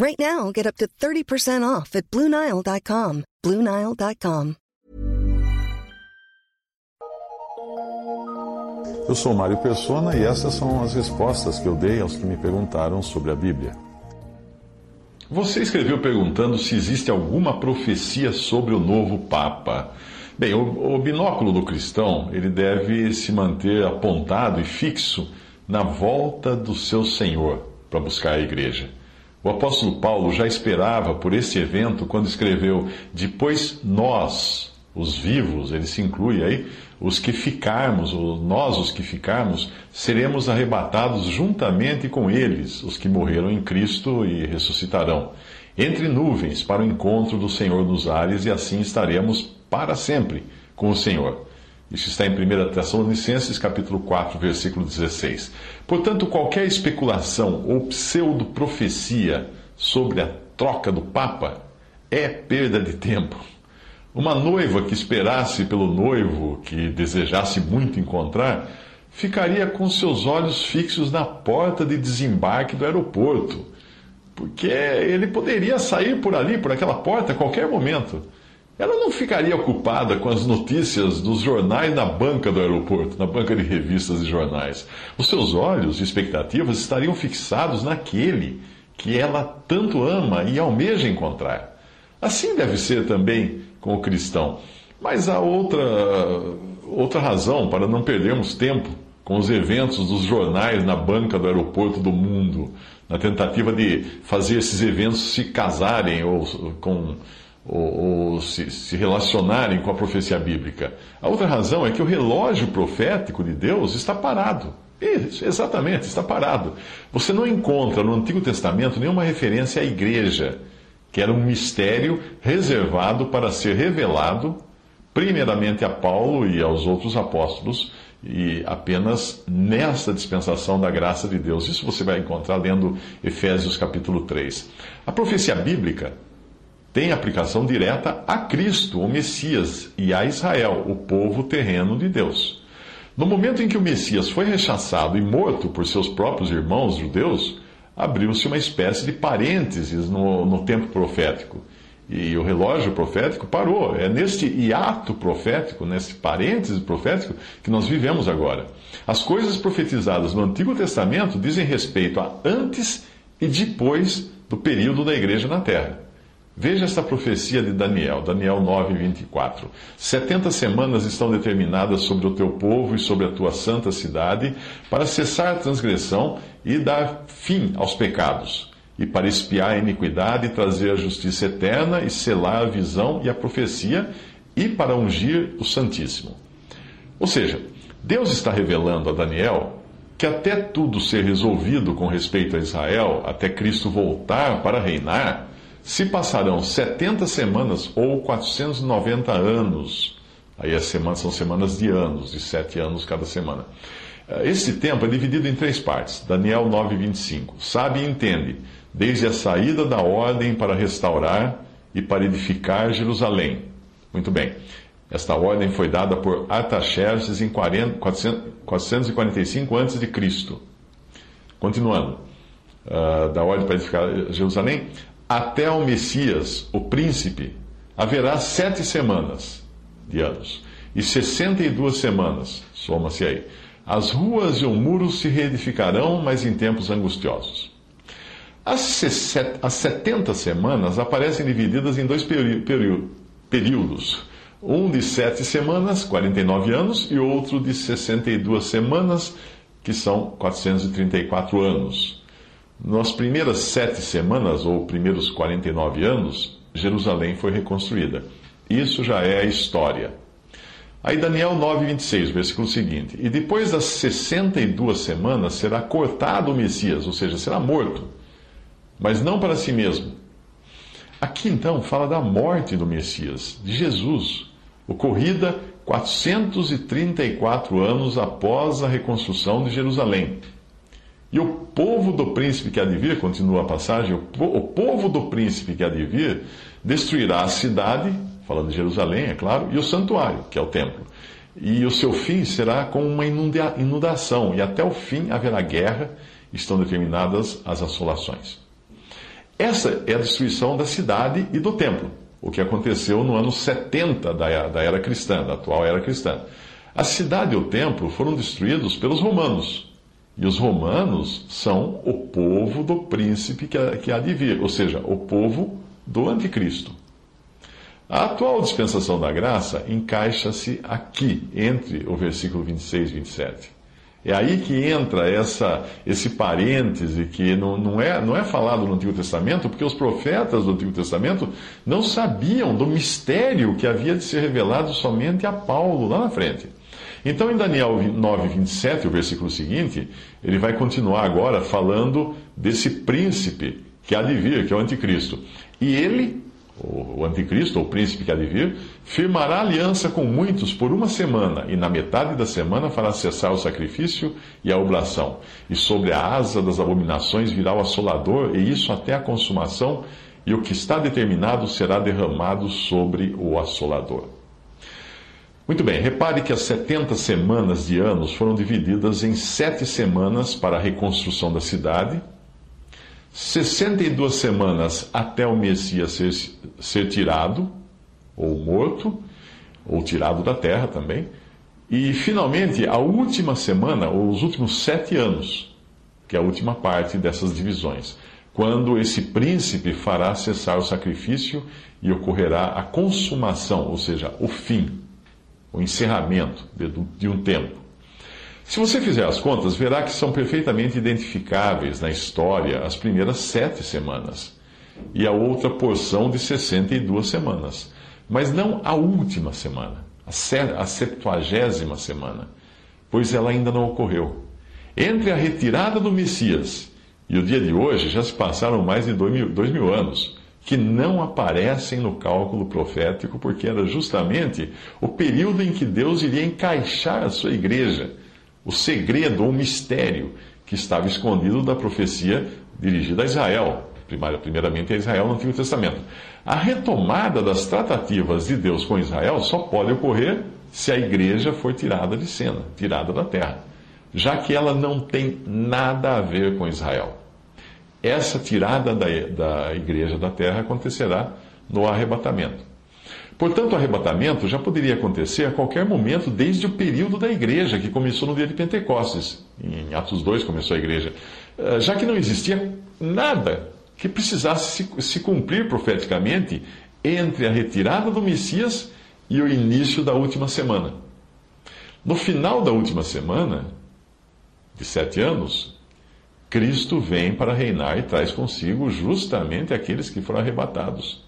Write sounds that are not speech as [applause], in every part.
Right now, get up to 30% off at BlueNile.com. BlueNile.com. Eu sou Mário Persona e essas são as respostas que eu dei aos que me perguntaram sobre a Bíblia. Você escreveu perguntando se existe alguma profecia sobre o novo Papa. Bem, o, o binóculo do cristão ele deve se manter apontado e fixo na volta do seu Senhor para buscar a igreja. O apóstolo Paulo já esperava por esse evento quando escreveu: Depois nós, os vivos, ele se inclui aí, os que ficarmos, nós os que ficarmos, seremos arrebatados juntamente com eles, os que morreram em Cristo e ressuscitarão, entre nuvens para o encontro do Senhor nos ares, e assim estaremos para sempre com o Senhor. Isso está em 1 Tessalonicenses capítulo 4, versículo 16. Portanto, qualquer especulação ou pseudo-profecia sobre a troca do Papa é perda de tempo. Uma noiva que esperasse pelo noivo que desejasse muito encontrar, ficaria com seus olhos fixos na porta de desembarque do aeroporto, porque ele poderia sair por ali, por aquela porta, a qualquer momento ela não ficaria ocupada com as notícias dos jornais na banca do aeroporto, na banca de revistas e jornais. Os seus olhos e expectativas estariam fixados naquele que ela tanto ama e almeja encontrar. Assim deve ser também com o cristão. Mas há outra, outra razão para não perdermos tempo com os eventos dos jornais na banca do aeroporto do mundo, na tentativa de fazer esses eventos se casarem ou com ou, ou se, se, relacionarem com a profecia bíblica. A outra razão é que o relógio profético de Deus está parado. Isso, exatamente, está parado. Você não encontra no Antigo Testamento nenhuma referência à igreja, que era um mistério reservado para ser revelado, primeiramente a Paulo e aos outros apóstolos, e apenas nesta dispensação da graça de Deus. Isso você vai encontrar lendo Efésios capítulo 3. A profecia bíblica tem aplicação direta a Cristo, o Messias, e a Israel, o povo terreno de Deus. No momento em que o Messias foi rechaçado e morto por seus próprios irmãos judeus, abriu-se uma espécie de parênteses no, no tempo profético. E o relógio profético parou. É neste hiato profético, nesse parêntese profético, que nós vivemos agora. As coisas profetizadas no Antigo Testamento dizem respeito a antes e depois do período da igreja na terra. Veja esta profecia de Daniel, Daniel 9, 24. Setenta semanas estão determinadas sobre o teu povo e sobre a tua santa cidade, para cessar a transgressão e dar fim aos pecados, e para espiar a iniquidade e trazer a justiça eterna e selar a visão e a profecia, e para ungir o Santíssimo. Ou seja, Deus está revelando a Daniel que até tudo ser resolvido com respeito a Israel, até Cristo voltar para reinar, se passarão 70 semanas ou 490 anos, aí as semanas são semanas de anos, de sete anos cada semana. Eh, esse tempo é dividido em três partes. Daniel 9:25. Sabe e entende, desde a saída da ordem para restaurar e para edificar Jerusalém. Muito bem. Esta ordem foi dada por Artaxerxes em 40, 445 a.C. Continuando. Uh, da ordem para edificar Jerusalém, até o Messias, o príncipe, haverá sete semanas de anos e sessenta e duas semanas, soma-se aí. As ruas e o muro se reedificarão, mas em tempos angustiosos. As, setenta semanas aparecem divididas em dois períodos. Um de sete semanas, 49 anos, e outro de 62 semanas, que são 434 anos. Nas primeiras sete semanas, ou primeiros 49 anos, Jerusalém foi reconstruída. Isso já é a história. Aí Daniel 9,26, versículo seguinte. E depois das 62 semanas será cortado o Messias, ou seja, será morto, mas não para si mesmo. Aqui então fala da morte do Messias, de Jesus. ocorrida 434 anos após a reconstrução de Jerusalém. E o povo do príncipe que há de vir, continua a passagem, o povo do príncipe que há de vir destruirá a cidade, falando de Jerusalém, é claro, e o santuário, que é o templo. E o seu fim será com uma inundação, e até o fim haverá guerra, estão determinadas as assolações. Essa é a destruição da cidade e do templo, o que aconteceu no ano 70 da era cristã, da atual era cristã. A cidade e o templo foram destruídos pelos romanos. E os romanos são o povo do príncipe que há de vir, ou seja, o povo do anticristo. A atual dispensação da graça encaixa-se aqui, entre o versículo 26 e 27. É aí que entra essa, esse parêntese que não, não, é, não é falado no Antigo Testamento, porque os profetas do Antigo Testamento não sabiam do mistério que havia de ser revelado somente a Paulo lá na frente. Então, em Daniel 9, 27, o versículo seguinte, ele vai continuar agora falando desse príncipe que há de vir, que é o anticristo. E ele o anticristo, ou o príncipe que há de vir, firmará aliança com muitos por uma semana, e na metade da semana fará cessar o sacrifício e a oblação. E sobre a asa das abominações virá o assolador, e isso até a consumação, e o que está determinado será derramado sobre o assolador. Muito bem, repare que as 70 semanas de anos foram divididas em sete semanas para a reconstrução da cidade 62 semanas até o Messias ser, ser tirado, ou morto, ou tirado da terra também. E, finalmente, a última semana, ou os últimos sete anos, que é a última parte dessas divisões, quando esse príncipe fará cessar o sacrifício e ocorrerá a consumação, ou seja, o fim, o encerramento de, um tempo. Se você fizer as contas, verá que são perfeitamente identificáveis na história as primeiras sete semanas e a outra porção de 62 semanas, mas não a última semana, a septuagésima semana, pois ela ainda não ocorreu. Entre a retirada do Messias e o dia de hoje já se passaram mais de dois mil, dois mil anos, que não aparecem no cálculo profético, porque era justamente o período em que Deus iria encaixar a sua igreja o segredo ou mistério que estava escondido da profecia dirigida a Israel, primeiramente a Israel no Antigo Testamento. A retomada das tratativas de Deus com Israel só pode ocorrer se a igreja for tirada de cena, tirada da terra, já que ela não tem nada a ver com Israel. Essa tirada da, da igreja da terra acontecerá no arrebatamento. Portanto, o arrebatamento já poderia acontecer a qualquer momento, desde o período da igreja, que começou no dia de Pentecostes. Em Atos 2 começou a igreja. Eh, já que não existia nada que precisasse se cumprir profeticamente entre a retirada do Messias e o início da última semana. No final da última semana, de sete anos, Cristo vem para reinar e traz consigo justamente aqueles que foram arrebatados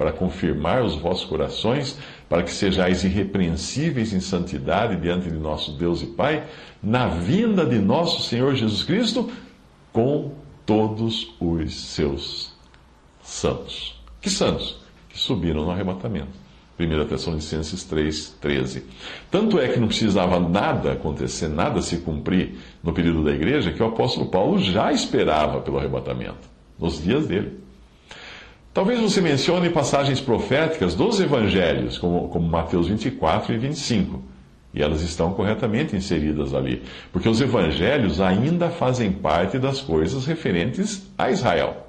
para confirmar os vossos corações, para que sejais irrepreensíveis em santidade diante de nosso Deus e Pai, na vinda de nosso Senhor Jesus Cristo, com todos os seus santos. Que santos? Que subiram no arrebatamento. 1 Tessalonicenses 3, 13. Tanto é que não precisava nada acontecer, nada se cumprir no período da igreja, que o apóstolo Paulo já esperava pelo arrebatamento, nos dias dele. Talvez você mencione passagens proféticas dos evangelhos, como, como Mateus 24 e 25. E elas estão corretamente inseridas ali. Porque os evangelhos ainda fazem parte das coisas referentes a Israel.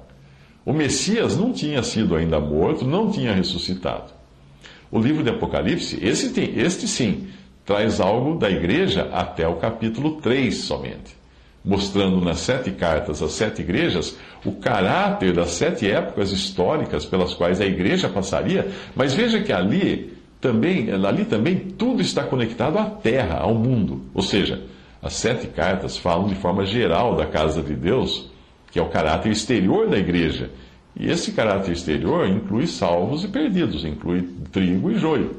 O Messias não tinha sido ainda morto, não tinha ressuscitado. O livro de Apocalipse, esse tem, este sim, traz algo da igreja até o capítulo 3 somente mostrando nas sete cartas às sete igrejas o caráter das sete épocas históricas pelas quais a igreja passaria, mas veja que ali também, ali também tudo está conectado à terra, ao mundo. Ou seja, as sete cartas falam de forma geral da casa de Deus, que é o caráter exterior da igreja. E esse caráter exterior inclui salvos e perdidos, inclui trigo e joio.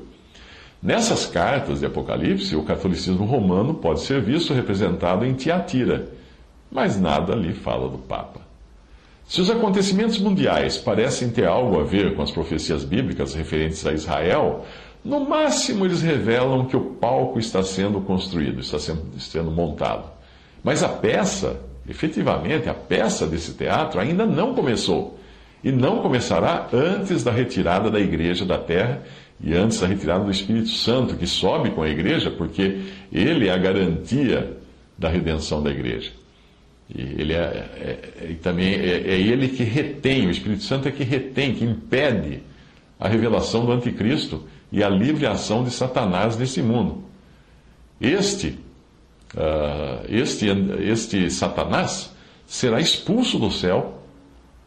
Nessas cartas de Apocalipse, o catolicismo romano pode ser visto representado em Tiatira, mas nada ali fala do Papa. Se os acontecimentos mundiais parecem ter algo a ver com as profecias bíblicas referentes a Israel, No máximo, eles revelam que o palco está sendo construído, está sendo, montado. Mas a peça, efetivamente, a peça desse teatro ainda não começou. E não começará antes da retirada da igreja da terra e antes da retirada do Espírito Santo, que sobe com a igreja, porque ele é a garantia da redenção da igreja. E ele é, é, é também é, é, ele que retém, o Espírito Santo é que retém, que impede a revelação do anticristo e a livre ação de Satanás nesse mundo. Este, uh, este, este Satanás será expulso do céu,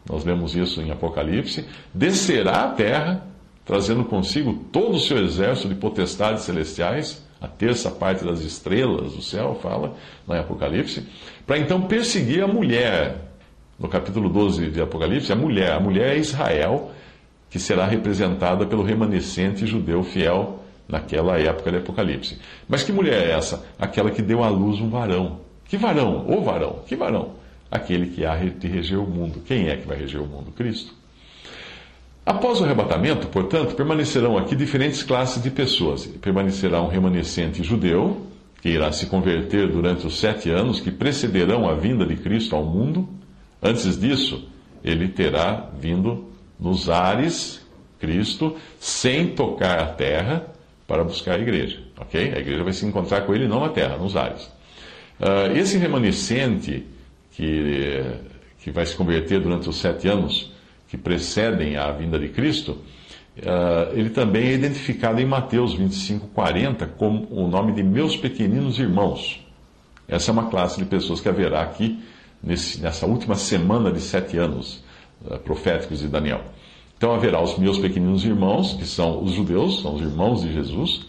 nós lemos isso em Apocalipse, descerá à terra, trazendo consigo todo o seu exército de potestades celestiais, a terça parte das estrelas do céu, fala em Apocalipse, para então perseguir a mulher. No capítulo 12 de Apocalipse, a mulher. A mulher é Israel, que será representada pelo remanescente judeu fiel naquela época de Apocalipse. Mas que mulher é essa? Aquela que deu à luz um varão. Que varão? O varão. Que varão? Aquele que há de reger o mundo. Quem é que vai reger o mundo? Cristo. Após o arrebatamento, portanto, permanecerão aqui diferentes classes de pessoas. Permanecerá um remanescente judeu, que irá se converter durante os sete anos que precederão a vinda de Cristo ao mundo. Antes disso, ele terá vindo nos ares, Cristo, sem tocar a terra, para buscar a igreja. Ok? A igreja vai se encontrar com ele não na terra, nos ares. Uh, esse remanescente que, que vai se converter durante os sete anos que precedem a vinda de Cristo, uh, ele também é identificado em Mateus 25, 40 como o nome de meus pequeninos irmãos. Essa é uma classe de pessoas que haverá aqui nesse, nessa última semana de sete anos uh, proféticos de Daniel. Então haverá os meus pequeninos irmãos, que são os judeus, são os irmãos de Jesus.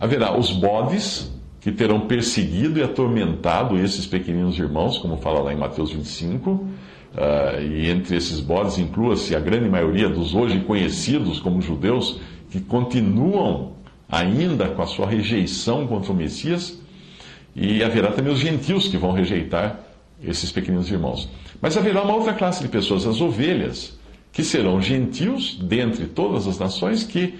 Haverá os bodes, que terão perseguido e atormentado esses pequeninos irmãos, como fala lá em Mateus 25. Uh, e entre esses bodes inclua-se a grande maioria dos hoje conhecidos como judeus, que continuam ainda com a sua rejeição contra o Messias, e haverá também os gentios que vão rejeitar esses pequeninos irmãos. Mas haverá uma outra classe de pessoas, as ovelhas, que serão gentios dentre todas as nações que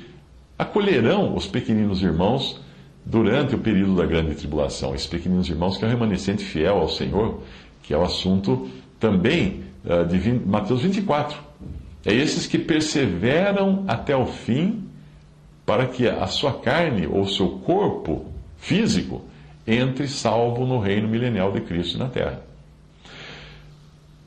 acolherão os pequeninos irmãos durante o período da grande tribulação. Esses pequeninos irmãos que é o remanescente fiel ao Senhor, que é o assunto também uh, de 20, Mateus 24. É esses que perseveram até o fim para que a sua carne ou seu corpo físico entre salvo no reino milenial de Cristo na terra.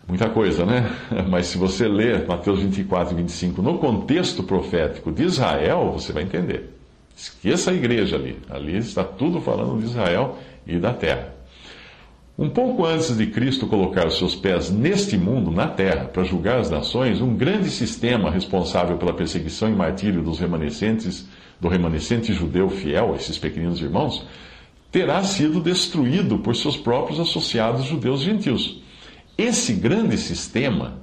Muita coisa, né? [laughs] Mas se você ler Mateus 24 e 25 no contexto profético de Israel, você vai entender. Esqueça a igreja ali. Ali está tudo falando de Israel e da terra. Um pouco antes de Cristo colocar os seus pés neste mundo, na terra, para julgar as nações, um grande sistema responsável pela perseguição e martírio dos remanescentes, do remanescente judeu fiel, esses pequeninos irmãos, terá sido destruído por seus próprios associados judeus gentios. Esse grande sistema,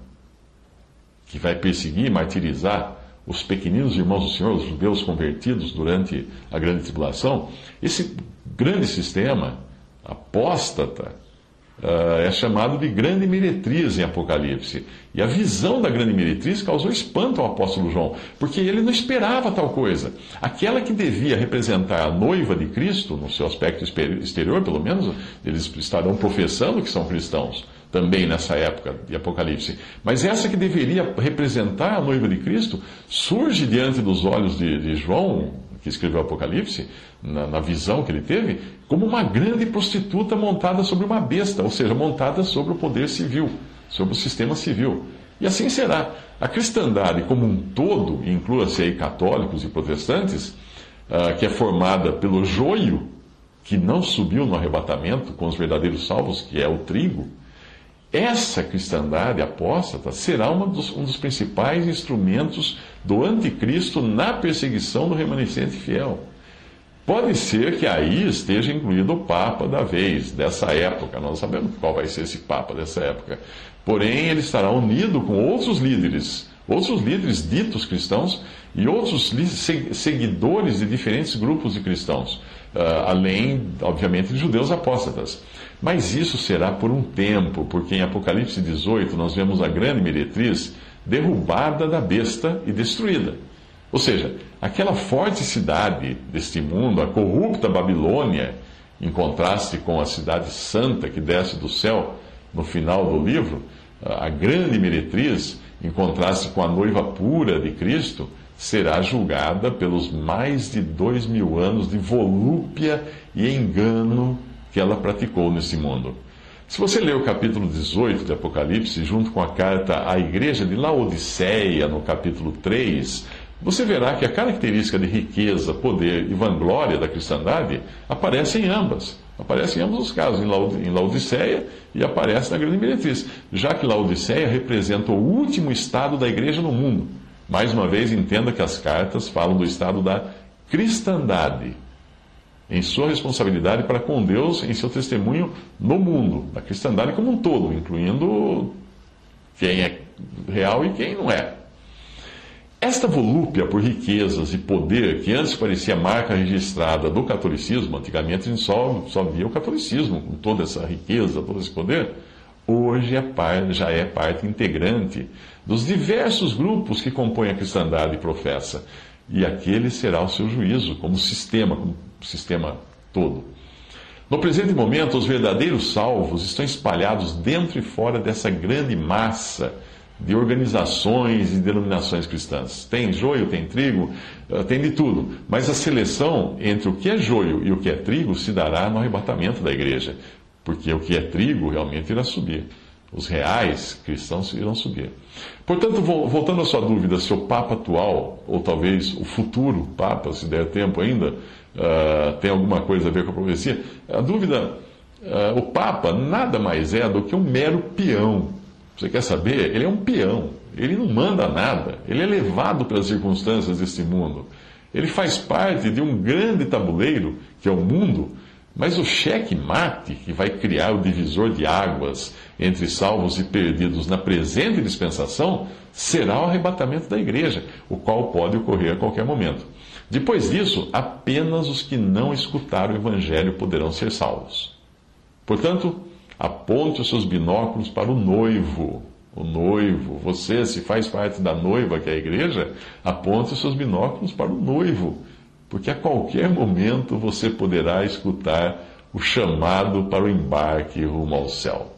que vai perseguir e martirizar os pequeninos irmãos do Senhor, os judeus convertidos durante a grande tribulação, esse grande sistema apóstata uh, é chamado de grande meretriz em Apocalipse. E a visão da grande meretriz causou espanto ao apóstolo João, porque ele não esperava tal coisa. Aquela que devia representar a noiva de Cristo, no seu aspecto exterior, pelo menos, eles estarão professando que são cristãos também nessa época de Apocalipse. Mas essa que deveria representar a noiva de Cristo surge diante dos olhos de, de João, que escreveu Apocalipse, na, na, visão que ele teve, como uma grande prostituta montada sobre uma besta, ou seja, montada sobre o poder civil, sobre o sistema civil. E assim será. A cristandade como um todo, inclua-se aí católicos e protestantes, uh, que é formada pelo joio, que não subiu no arrebatamento com os verdadeiros salvos, que é o trigo, essa cristandade apóstata será dos, um dos principais instrumentos do anticristo na perseguição do remanescente fiel. Pode ser que aí esteja incluído o Papa da vez, dessa época. Nós sabemos qual vai ser esse Papa dessa época. Porém, ele estará unido com outros líderes, outros líderes ditos cristãos e outros seguidores de diferentes grupos de cristãos, ah, além, obviamente, de judeus apóstatas. Mas isso será por um tempo, porque em Apocalipse 18 nós vemos a grande meretriz derrubada da besta e destruída. Ou seja, aquela forte cidade deste mundo, a corrupta Babilônia, em contraste com a cidade santa que desce do céu no final do livro, a grande meretriz, em contraste com a noiva pura de Cristo, será julgada pelos mais de dois mil anos de volúpia e engano que ela praticou nesse mundo. Se você ler o capítulo 18 de Apocalipse, junto com a carta à igreja de Laodiceia, no capítulo 3, você verá que a característica de riqueza, poder e vanglória da cristandade aparece em ambas. Aparece em ambos os casos, em Laodiceia e aparece na grande meretriz, já que Laodiceia representa o último estado da igreja no mundo. Mais uma vez, entenda que as cartas falam do estado da cristandade em sua responsabilidade para com Deus, em seu testemunho no mundo, da cristandade como um todo, incluindo quem é real e quem não é. Esta volúpia por riquezas e poder, que antes parecia marca registrada do catolicismo, antigamente a gente só, só via o catolicismo com toda essa riqueza, todo esse poder, hoje é parte, já é parte integrante dos diversos grupos que compõem a cristandade e professa. E aquele será o seu juízo, como sistema, como sistema todo. No presente momento, os verdadeiros salvos estão espalhados dentro e fora dessa grande massa de organizações e denominações cristãs. Tem joio, tem trigo, eh, tem de tudo. Mas a seleção entre o que é joio e o que é trigo se dará no arrebatamento da igreja. Porque o que é trigo realmente irá subir. Os reais cristãos irão subir. Portanto, voltando à sua dúvida se o Papa atual, ou talvez o futuro Papa, se der tempo ainda, uh, tem alguma coisa a ver com a profecia, a dúvida, uh, o Papa nada mais é do que um mero peão. Você quer saber? Ele é um peão. Ele não manda nada. Ele é levado pelas circunstâncias deste mundo. Ele faz parte de um grande tabuleiro, que é o mundo, mas o cheque-mate, que vai criar o divisor de águas entre salvos e perdidos na presente dispensação, será o arrebatamento da igreja, o qual pode ocorrer a qualquer momento. Depois disso, apenas os que não escutaram o evangelho poderão ser salvos. Portanto, aponte os seus binóculos para o noivo. O noivo, você, se faz parte da noiva que é a igreja, aponte os seus binóculos para o noivo porque a qualquer momento você poderá escutar o chamado para o embarque rumo ao céu.